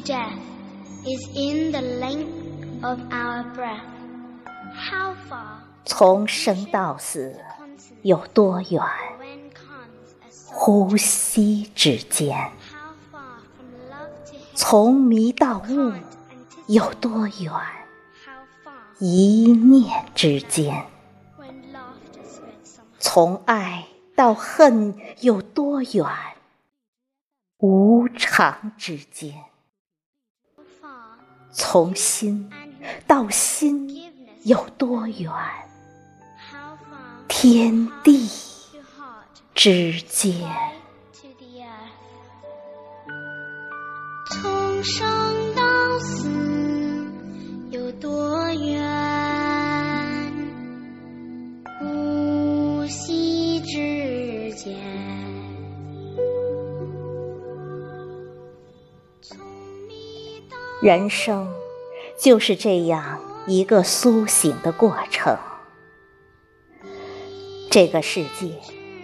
is in the length of our breath. How far 从生到死有多远?呼吸之间。How far from love to hate? 从迷到悟有多远？一念之间。从爱到恨有多远？无常之间。从心到心有多远？天地之间。从生到死人生就是这样一个苏醒的过程。这个世界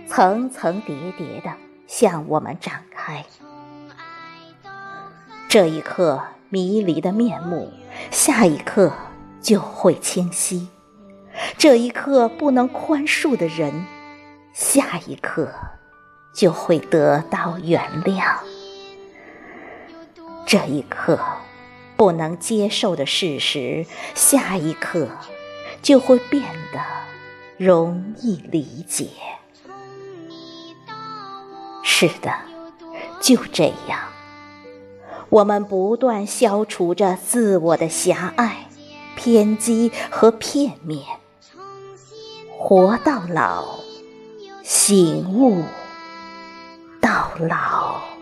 层层叠叠的向我们展开。这一刻迷离的面目，下一刻就会清晰；这一刻不能宽恕的人，下一刻就会得到原谅；这一刻不能接受的事实，下一刻就会变得容易理解。是的，就这样，我们不断消除着自我的狭隘、偏激和片面，活到老，醒悟到老。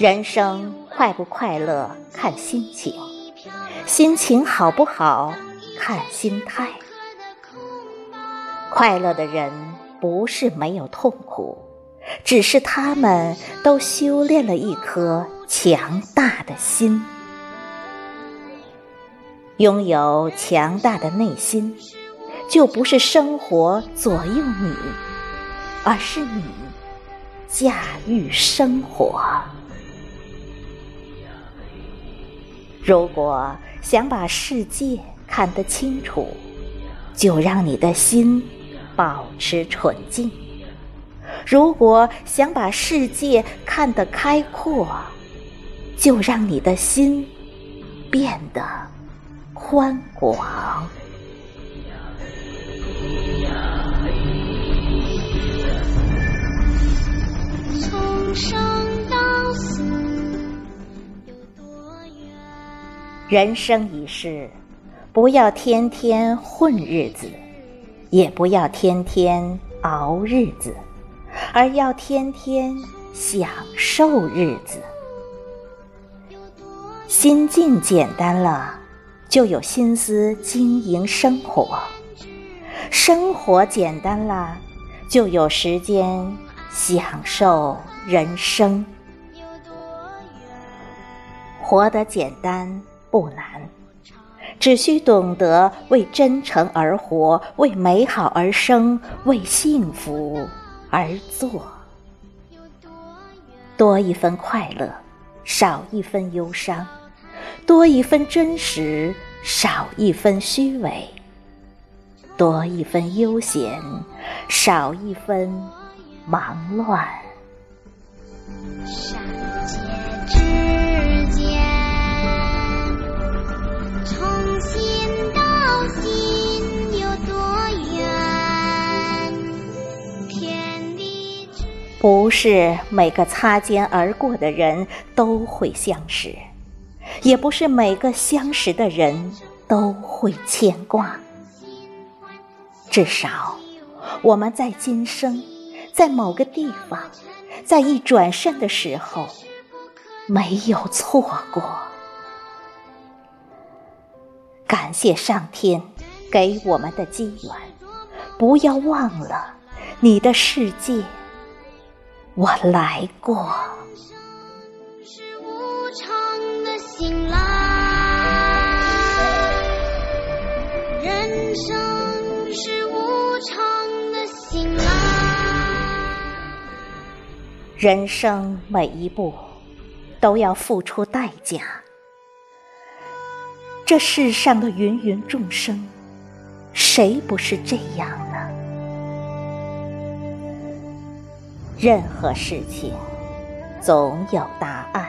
人生快不快乐看心情，心情好不好看心态。快乐的人不是没有痛苦，只是他们都修炼了一颗强大的心。拥有强大的内心，就不是生活左右你，而是你驾驭生活。如果想把世界看得清楚，就让你的心保持纯净；如果想把世界看得开阔，就让你的心变得宽广。从生人生一世，不要天天混日子，也不要天天熬日子，而要天天享受日子。心境简单了，就有心思经营生活；生活简单了，就有时间享受人生。有多远？活得简单不难，只需懂得为真诚而活，为美好而生，为幸福而做。多远？多一分快乐，少一分忧伤；多一分真实，少一分虚伪；多一分悠闲，少一分忙乱。不是每个擦肩而过的人都会相识，也不是每个相识的人都会牵挂。至少，我们在今生，在某个地方，在一转身的时候，没有错过。感谢上天给我们的机缘，不要忘了你的世界。我来过。是无常的醒来。人生是无常的行囊，人生每一步都要付出代价。这世上的芸芸众生，谁不是这样任何事情总有答案，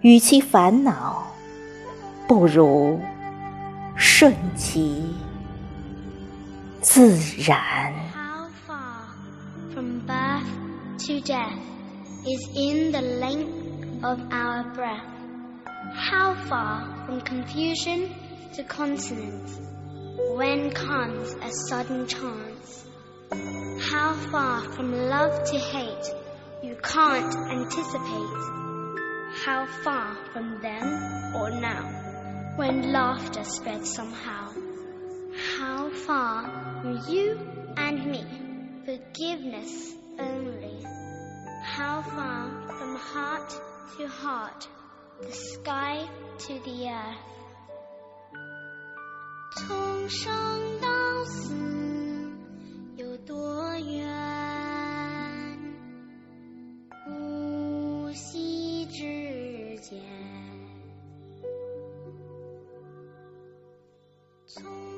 与其烦恼，不如顺其自然。How far from birth to death is in the length of our breath? How far from confusion to consonance when comes a sudden chance? How Far from love to hate you can't anticipate? How far from then or now when laughter spreads somehow? How far from you and me, forgiveness only? How far from heart to heart, the sky to the earth? 重生 Yes.